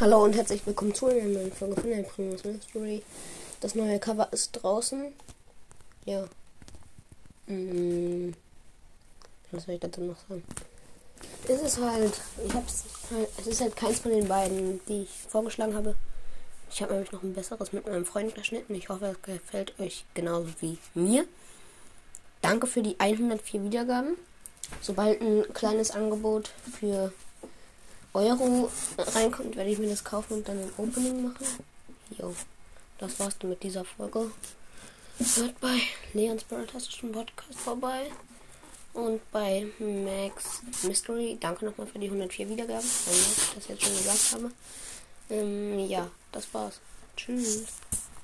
Hallo und herzlich willkommen zu einer neuen Folge von der Primus Mystery. Das neue Cover ist draußen. Ja. Hm. Was soll ich dazu noch sagen? Es ist halt, ich hab's es ist halt keins von den beiden, die ich vorgeschlagen habe. Ich habe nämlich noch ein besseres mit meinem Freund geschnitten. Ich hoffe, es gefällt euch genauso wie mir. Danke für die 104 Wiedergaben. Sobald ein kleines Angebot für Euro reinkommt, werde ich mir das kaufen und dann ein Opening machen. Jo, das war's dann mit dieser Folge. Hört bei Leons Paratasischen Podcast vorbei. Und bei Max Mystery. Danke nochmal für die 104 Wiedergaben, wenn ich das jetzt schon gesagt habe. Ähm, ja, das war's. Tschüss.